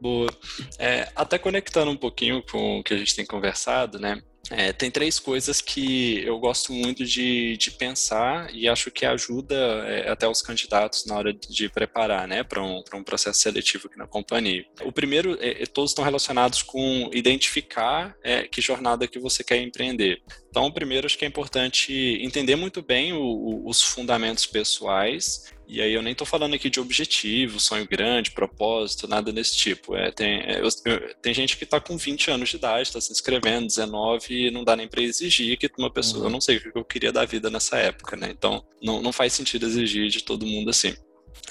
Boa. É, até conectando um pouquinho com o que a gente tem conversado, né? É, tem três coisas que eu gosto muito de, de pensar e acho que ajuda é, até os candidatos na hora de preparar né, para um, um processo seletivo aqui na companhia. O primeiro, é, é, todos estão relacionados com identificar é, que jornada que você quer empreender. Então, primeiro, acho que é importante entender muito bem o, o, os fundamentos pessoais e aí eu nem estou falando aqui de objetivo, sonho grande, propósito, nada desse tipo. É, tem, é, eu, eu, tem gente que está com 20 anos de idade, está se inscrevendo, 19, e não dá nem para exigir que uma pessoa. Uhum. Eu não sei o que eu queria da vida nessa época, né? Então não, não faz sentido exigir de todo mundo assim.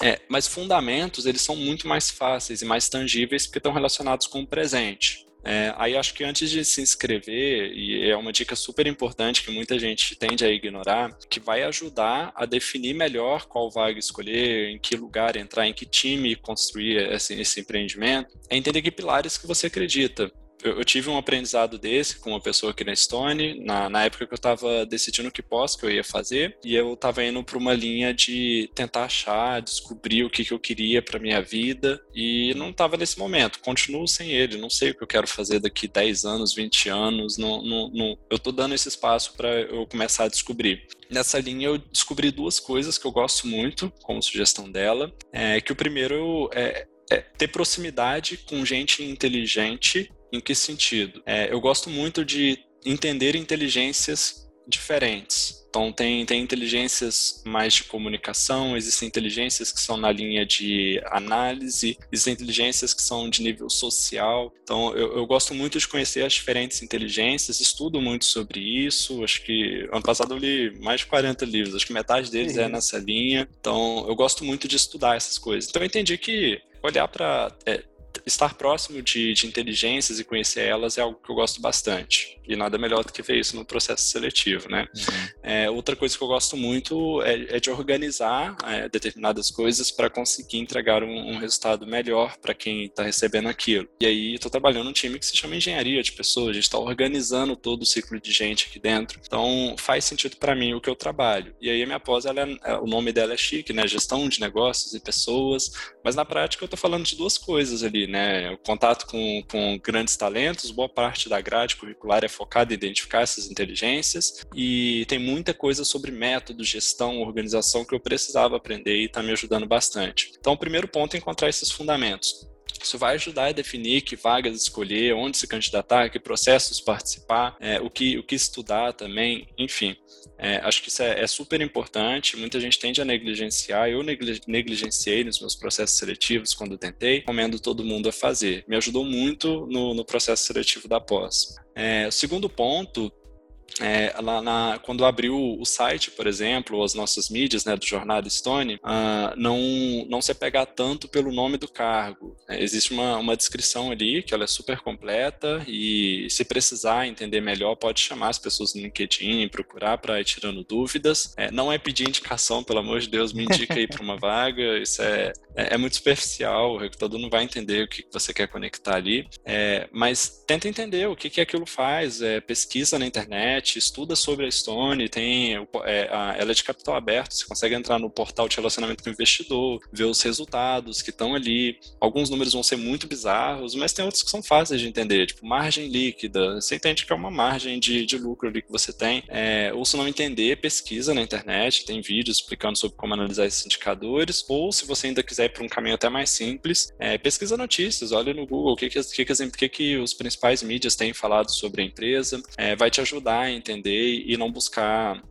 É, mas fundamentos, eles são muito mais fáceis e mais tangíveis porque estão relacionados com o presente. É, aí acho que antes de se inscrever, e é uma dica super importante que muita gente tende a ignorar, que vai ajudar a definir melhor qual vaga escolher, em que lugar entrar, em que time construir esse, esse empreendimento, é entender que pilares que você acredita eu, eu, tive um aprendizado desse com uma pessoa aqui na Stone, na, na época que eu estava decidindo que pós que eu ia fazer, e eu estava indo para uma linha de tentar achar, descobrir o que, que eu queria para minha vida, e não estava nesse momento. Continuo sem ele, não sei o que eu quero fazer daqui 10 anos, 20 anos, não, não, não. eu estou dando esse espaço para eu começar a descobrir. Nessa linha eu descobri duas coisas que eu gosto muito, como sugestão dela, é que o primeiro é, é ter proximidade com gente inteligente em que sentido? É, eu gosto muito de entender inteligências diferentes. Então, tem, tem inteligências mais de comunicação, existem inteligências que são na linha de análise, existem inteligências que são de nível social. Então, eu, eu gosto muito de conhecer as diferentes inteligências, estudo muito sobre isso. Acho que ano passado eu li mais de 40 livros, acho que metade deles é nessa linha. Então, eu gosto muito de estudar essas coisas. Então, eu entendi que olhar para é, estar próximo de, de, inteligências e conhecer elas é algo que eu gosto bastante. E nada melhor do que ver isso no processo seletivo, né? Uhum. É, outra coisa que eu gosto muito é, é de organizar é, determinadas coisas para conseguir entregar um, um resultado melhor para quem está recebendo aquilo. E aí estou trabalhando num time que se chama engenharia de pessoas, a gente está organizando todo o ciclo de gente aqui dentro. Então faz sentido para mim o que eu trabalho. E aí a minha pós, ela é, é, o nome dela é chique, né? Gestão de negócios e pessoas. Mas na prática eu estou falando de duas coisas ali, né? Né? O contato com, com grandes talentos, boa parte da grade curricular é focada em identificar essas inteligências e tem muita coisa sobre método, gestão, organização que eu precisava aprender e está me ajudando bastante. Então, o primeiro ponto é encontrar esses fundamentos. Isso vai ajudar a definir que vagas escolher, onde se candidatar, que processos participar, é, o, que, o que estudar também, enfim. É, acho que isso é, é, super importante. Muita gente tende a negligenciar. Eu negligenciei nos meus processos seletivos quando tentei. Recomendo todo mundo a fazer. Me ajudou muito no, no processo seletivo da pós. É, o segundo ponto é, lá na, quando abriu o site, por exemplo, as nossas mídias né, do Jornada Stone, uh, não, não se pegar tanto pelo nome do cargo. É, existe uma, uma descrição ali que ela é super completa e se precisar entender melhor, pode chamar as pessoas no LinkedIn, procurar para ir tirando dúvidas. É, não é pedir indicação, pelo amor de Deus, me indica aí para uma vaga, isso é, é, é, muito superficial, o recrutador não vai entender o que você quer conectar ali, é, mas tenta entender o que, que aquilo faz, é, pesquisa na internet, internet, estuda sobre a Stone, tem, é, a, ela é de capital aberto, você consegue entrar no portal de relacionamento com o investidor, ver os resultados que estão ali. Alguns números vão ser muito bizarros, mas tem outros que são fáceis de entender, tipo margem líquida. Você entende que é uma margem de, de lucro ali que você tem. É, ou se não entender, pesquisa na internet, tem vídeos explicando sobre como analisar esses indicadores. Ou se você ainda quiser ir para um caminho até mais simples, é, pesquisa notícias, olha no Google o que, que, que, que, que os principais mídias têm falado sobre a empresa. É, vai te ajudar entender e não buscar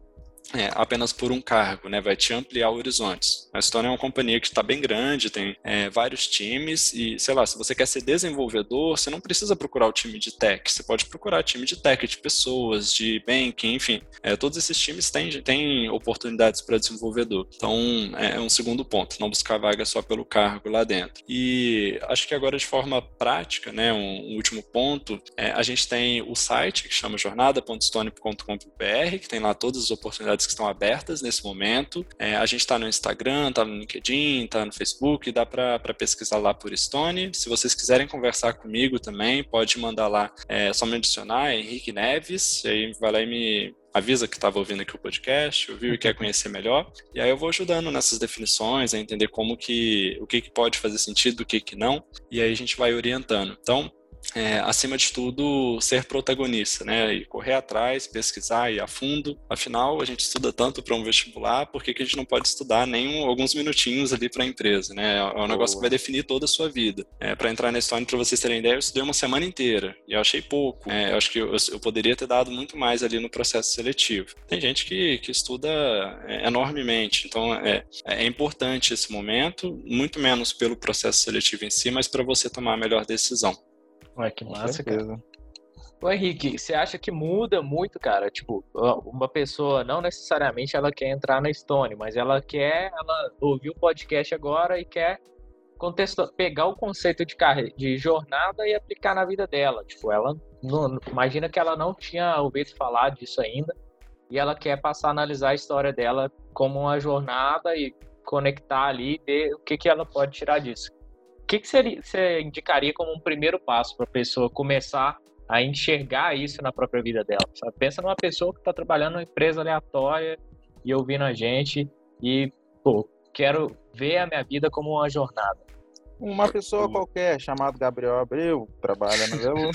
é, apenas por um cargo, né? Vai te ampliar horizontes. A Stone é uma companhia que está bem grande, tem é, vários times e, sei lá, se você quer ser desenvolvedor, você não precisa procurar o time de tech, você pode procurar time de tech, de pessoas, de banking, enfim. É, todos esses times têm, têm oportunidades para desenvolvedor. Então, é, é um segundo ponto, não buscar vaga só pelo cargo lá dentro. E acho que agora, de forma prática, né, um, um último ponto, é, a gente tem o site que chama jornada.stone.com.br, que tem lá todas as oportunidades que estão abertas nesse momento. É, a gente está no Instagram, está no LinkedIn, está no Facebook, dá para pesquisar lá por Stone. Se vocês quiserem conversar comigo também, pode mandar lá, é só me adicionar, é Henrique Neves, e aí vai lá e me, avisa que estava ouvindo aqui o podcast, ouviu e quer conhecer melhor. E aí eu vou ajudando nessas definições, a entender como que o que, que pode fazer sentido, o que, que não, e aí a gente vai orientando. Então, é, acima de tudo, ser protagonista, né? E correr atrás, pesquisar, ir a fundo. Afinal, a gente estuda tanto para um vestibular, por que, que a gente não pode estudar nem um, alguns minutinhos ali para a empresa, né? É um Boa. negócio que vai definir toda a sua vida. É, para entrar na história, para vocês terem ideia, eu estudei uma semana inteira e eu achei pouco. É, eu acho que eu, eu, poderia ter dado muito mais ali no processo seletivo. Tem gente que, que estuda é, enormemente, então é, é importante esse momento, muito menos pelo processo seletivo em si, mas para você tomar a melhor decisão. Ué, que massa, cara. Ô Henrique, você acha que muda muito, cara? Tipo, uma pessoa não necessariamente ela quer entrar na Stone, mas ela quer, ela ouviu o podcast agora e quer contexto, pegar o conceito de carreira, de jornada e aplicar na vida dela. Tipo, ela não, imagina que ela não tinha ouvido falar disso ainda e ela quer passar a analisar a história dela como uma jornada e conectar ali e ver o que, que ela pode tirar disso que, que seria, você indicaria como um primeiro passo para a pessoa começar a enxergar isso na própria vida dela? Sabe? Pensa numa pessoa que está trabalhando numa empresa aleatória e ouvindo a gente e, pô, quero ver a minha vida como uma jornada. Uma pessoa qualquer, chamado Gabriel Abreu, trabalha no Velu.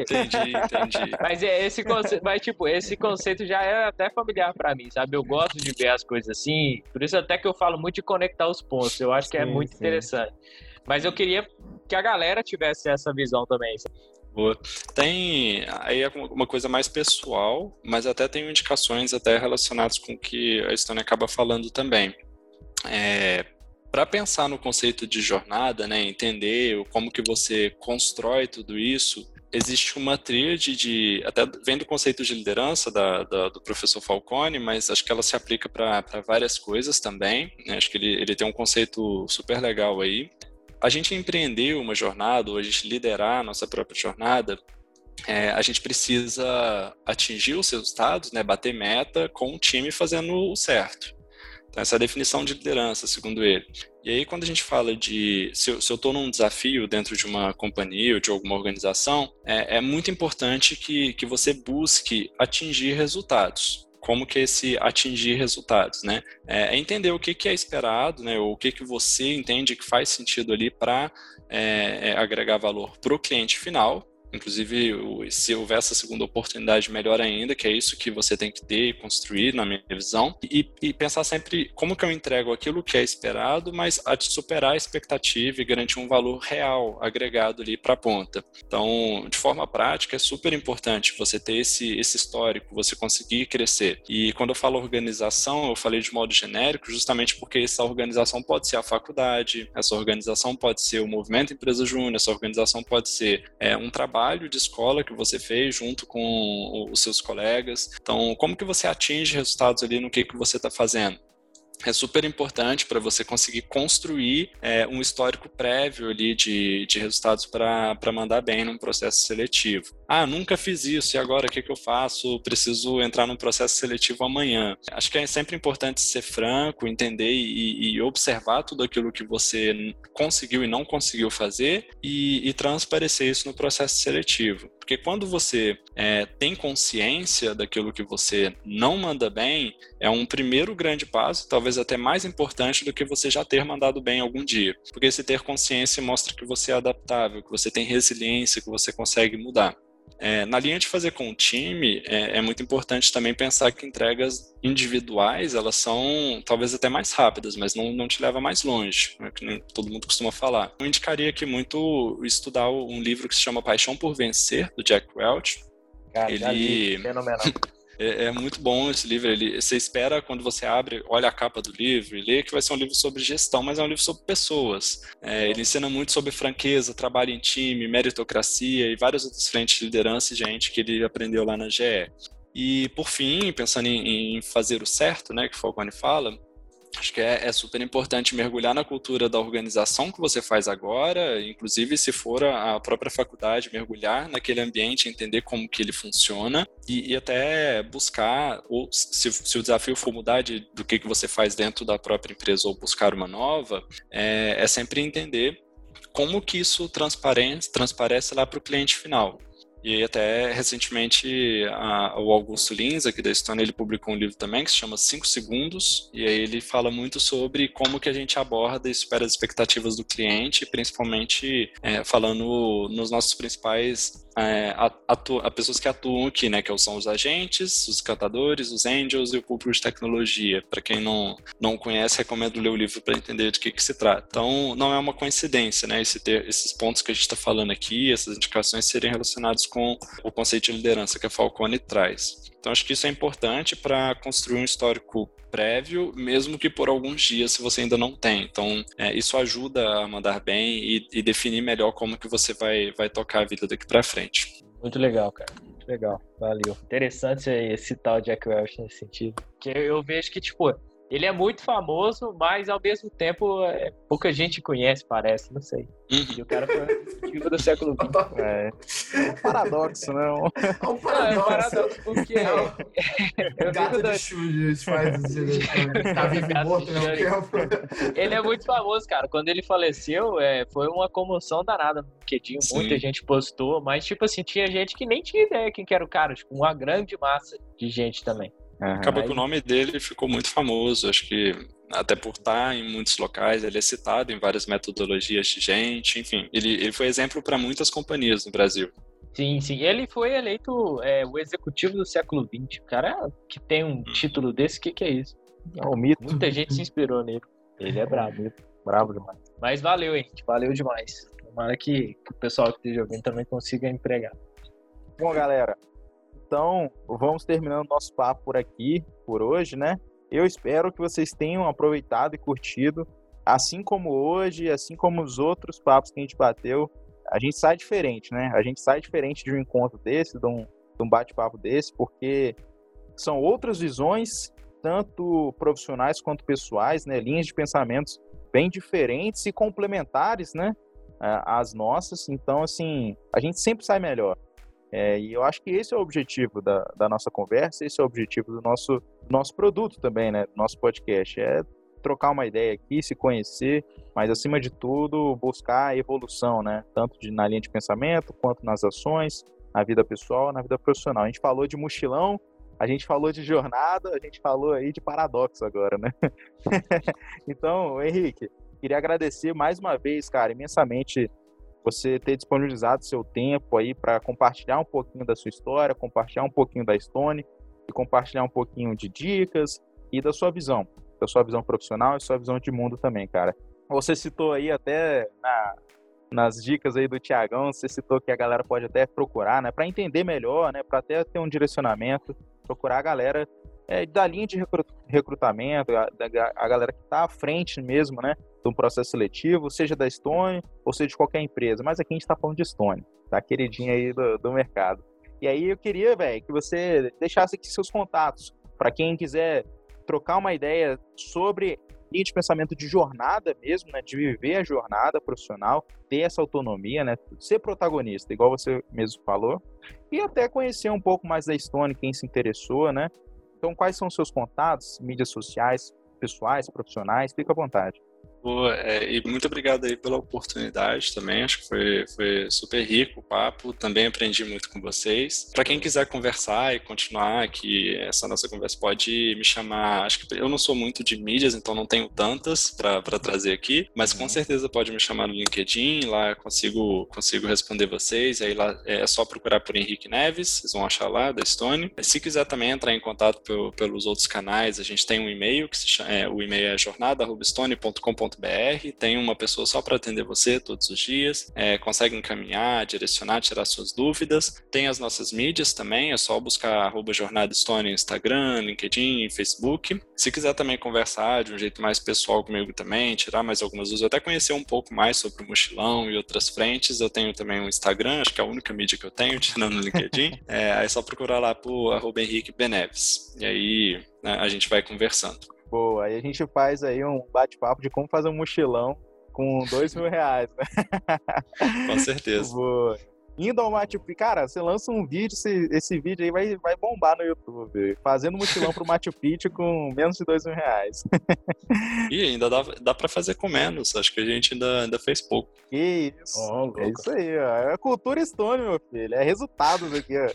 entendi, entendi. Mas é esse conceito, mas tipo, esse conceito já é até familiar para mim, sabe? Eu gosto de ver as coisas assim, por isso até que eu falo muito de conectar os pontos. Eu acho que é sim, muito sim. interessante. Mas eu queria que a galera tivesse essa visão também. Boa. Tem aí é uma coisa mais pessoal, mas até tem indicações até relacionadas com o que a Estônia acaba falando também. É, para pensar no conceito de jornada, né, entender como que você constrói tudo isso, existe uma tríade de, até vem do conceito de liderança da, da, do professor Falcone, mas acho que ela se aplica para várias coisas também, né, acho que ele, ele tem um conceito super legal aí. A gente empreender uma jornada, ou a gente liderar a nossa própria jornada, é, a gente precisa atingir os resultados, né, bater meta com o time fazendo o certo. Então, essa é a definição de liderança, segundo ele. E aí, quando a gente fala de se eu estou num desafio dentro de uma companhia ou de alguma organização, é, é muito importante que, que você busque atingir resultados como que esse atingir resultados, né? É, é entender o que, que é esperado, né? O que, que você entende que faz sentido ali para é, é, agregar valor para o cliente final Inclusive, se houver essa segunda oportunidade, melhor ainda, que é isso que você tem que ter e construir, na minha visão. E, e, pensar sempre como que eu entrego aquilo que é esperado, mas a superar a expectativa e garantir um valor real agregado ali para a ponta. Então, de forma prática, é super importante você ter esse, esse histórico, você conseguir crescer. E quando eu falo organização, eu falei de modo genérico, justamente porque essa organização pode ser a faculdade, essa organização pode ser o movimento empresa júnior, essa organização pode ser é, um trabalho trabalho de escola que você fez junto com os seus colegas. Então, como que você atinge resultados ali no que, que você está fazendo? É super importante para você conseguir construir é, um histórico prévio ali de, de resultados para mandar bem num processo seletivo. Ah, nunca fiz isso, e agora o que, que eu faço? Preciso entrar num processo seletivo amanhã. Acho que é sempre importante ser franco, entender e, e observar tudo aquilo que você conseguiu e não conseguiu fazer e, e transparecer isso no processo seletivo. Porque quando você é, tem consciência daquilo que você não manda bem, é um primeiro grande passo, talvez até mais importante do que você já ter mandado bem algum dia. Porque esse ter consciência mostra que você é adaptável, que você tem resiliência, que você consegue mudar. É, na linha de fazer com o time, é, é, muito importante também pensar que entregas individuais, elas são talvez até mais rápidas, mas não, não te leva mais longe, né, que todo mundo costuma falar. Eu indicaria aqui muito estudar um livro que se chama Paixão por Vencer, do Jack Welch. Cara, Ele... fenomenal. É, é, muito bom esse livro. Ele, você espera quando você abre, olha a capa do livro e lê que vai ser um livro sobre gestão, mas é um livro sobre pessoas. É, ele ensina muito sobre franqueza, trabalho em time, meritocracia e várias outras frentes de liderança e gente que ele aprendeu lá na GE. E por fim, pensando em, em fazer o certo, né, que o Falcone fala, Acho que é, é, super importante mergulhar na cultura da organização que você faz agora, inclusive se for a, própria faculdade, mergulhar naquele ambiente, entender como que ele funciona e, e até buscar, ou se, se, o desafio for mudar de, do que, que você faz dentro da própria empresa ou buscar uma nova, é, é sempre entender como que isso transparece, transparece lá para o cliente final. E até recentemente a, o Augusto Lins, aqui da Estônia, ele publicou um livro também que se chama 5 Segundos, e aí ele fala muito sobre como que a gente aborda e supera as expectativas do cliente, principalmente é, falando nos nossos principais é, pessoas que atuam aqui, né, que são os agentes, os cantadores, os angels e o público de tecnologia. Para quem não, não conhece, recomendo ler o livro para entender de que, que se trata. Então, não é uma coincidência, né, esse ter, esses pontos que a gente está falando aqui, essas indicações serem relacionados com o conceito de liderança que a Falcone traz. Então, acho que isso é importante para construir um histórico prévio, mesmo que por alguns dias, se você ainda não tem. Então, é, isso ajuda a mandar bem e, e, definir melhor como que você vai, vai tocar a vida daqui para frente. Muito legal, cara. Muito legal. Valeu. Interessante esse tal Jack Welch nesse sentido. Que eu vejo que, tipo, ele é muito famoso, mas ao mesmo tempo é, pouca gente conhece, parece, não sei. Uhum. E o cara foi do século XX. É. é um paradoxo, né? É um paradoxo. Não, é um paradoxo porque. É, gato de Chujas faz tá vivo e morto, né? Ele é muito famoso, cara. Quando ele faleceu, é, foi uma comoção danada no LinkedIn. Muita gente postou, mas, tipo assim, tinha gente que nem tinha ideia quem que era o cara. Tipo, uma grande massa de gente também. Uhum. Acaba que o nome dele ficou muito famoso, acho que até por estar em muitos locais, ele é citado em várias metodologias de gente, enfim, ele, ele foi exemplo para muitas companhias no Brasil. Sim, sim. Ele foi eleito é, o executivo do século XX. O cara que tem um hum. título desse, o que, que é isso? É um mito. Muita gente se inspirou nele. Ele é brabo, brabo demais. Mas valeu, gente. Valeu demais. Tomara que, que o pessoal que esteja ouvindo também consiga empregar. Bom, galera, então, vamos terminando nosso papo por aqui, por hoje, né? Eu espero que vocês tenham aproveitado e curtido, assim como hoje, assim como os outros papos que a gente bateu. A gente sai diferente, né? A gente sai diferente de um encontro desse, de um, de um bate-papo desse, porque são outras visões, tanto profissionais quanto pessoais, né? Linhas de pensamentos bem diferentes e complementares, né? As nossas. Então, assim, a gente sempre sai melhor. É, e eu acho que esse é o objetivo da, da nossa conversa, esse é o objetivo do nosso, nosso produto também, né? Do nosso podcast. É trocar uma ideia aqui, se conhecer, mas acima de tudo, buscar evolução, né? Tanto de, na linha de pensamento, quanto nas ações, na vida pessoal, na vida profissional. A gente falou de mochilão, A gente falou de jornada, a gente falou aí de paradoxo agora, né? então, Henrique, queria agradecer mais uma vez, cara, imensamente você ter disponibilizado seu tempo aí para compartilhar um pouquinho da sua história, compartilhar um pouquinho da Stone e compartilhar um pouquinho de dicas e da sua visão, da sua visão profissional e sua visão de mundo também, cara. Você citou aí até na, nas dicas aí do Tiagão, você citou que a galera pode até procurar, né, para entender melhor, né, para até ter um direcionamento, procurar a galera é, da linha de recrutamento, a, a galera que está à frente mesmo, né, de um processo seletivo, seja da Stone ou seja de qualquer empresa. Mas aqui a gente está falando de Stone, tá? Queridinha aí do, do mercado. E aí eu queria, velho, que você deixasse aqui seus contatos para quem quiser trocar uma ideia sobre linha de pensamento de jornada mesmo, né, de viver a jornada profissional, ter essa autonomia, né, ser protagonista, igual você mesmo falou, e até conhecer um pouco mais da Stone, quem se interessou, né? Então, quais são os seus contatos, mídias sociais, pessoais, profissionais? Fica à vontade. É, e muito obrigado aí pela oportunidade também, acho que foi, foi super rico o papo, também aprendi muito com vocês. Para quem quiser conversar e continuar aqui, essa nossa conversa pode me chamar, acho que eu não sou muito de mídias, então não tenho tantas para trazer aqui, mas com uhum. certeza pode me chamar no LinkedIn, lá consigo, consigo responder vocês, aí lá é só procurar por Henrique Neves, vocês vão achar lá, da Stone. Se quiser também entrar em contato pelo, pelos outros canais, a gente tem um e-mail, que chama, é, o e-mail é jornada.stone.com.br tem uma pessoa só para atender você todos os dias, é, consegue encaminhar, direcionar, tirar suas dúvidas. Tem as nossas mídias também, é só buscar Jornada Stone no Instagram, LinkedIn Facebook. Se quiser também conversar de um jeito mais pessoal comigo também, tirar mais algumas dúvidas, até conhecer um pouco mais sobre o mochilão e outras frentes, eu tenho também um Instagram, acho que é a única mídia que eu tenho, tirando no LinkedIn. é, aí é só procurar lá por Henrique Beneves. E aí né, a gente vai conversando. Boa, aí a gente faz aí um bate-papo de como fazer um mochilão com dois mil reais, né? Com certeza. Boa. Indo ao Machu Picchu, cara, você lança um vídeo, esse, esse vídeo aí vai, vai bombar no YouTube. Fazendo mochilão pro Machu Picchu com menos de dois mil reais. E ainda dá, dá pra fazer com menos. Acho que a gente ainda, ainda fez pouco. Que isso. Oh, é isso aí, ó. É cultura Stone, meu filho. É resultados aqui, ó.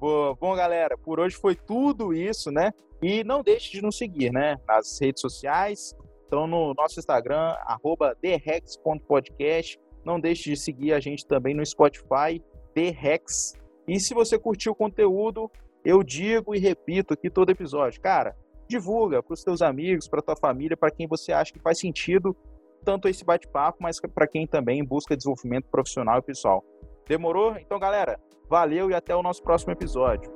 Boa. Bom, galera, por hoje foi tudo isso, né? E não deixe de nos seguir, né? Nas redes sociais. Então, no nosso Instagram, arroba therex.podcast. Não deixe de seguir a gente também no Spotify, TheRex. E se você curtiu o conteúdo, eu digo e repito aqui todo episódio. Cara, divulga para os teus amigos, para tua família, para quem você acha que faz sentido tanto esse bate-papo, mas para quem também busca desenvolvimento profissional e pessoal. Demorou? Então, galera, valeu e até o nosso próximo episódio.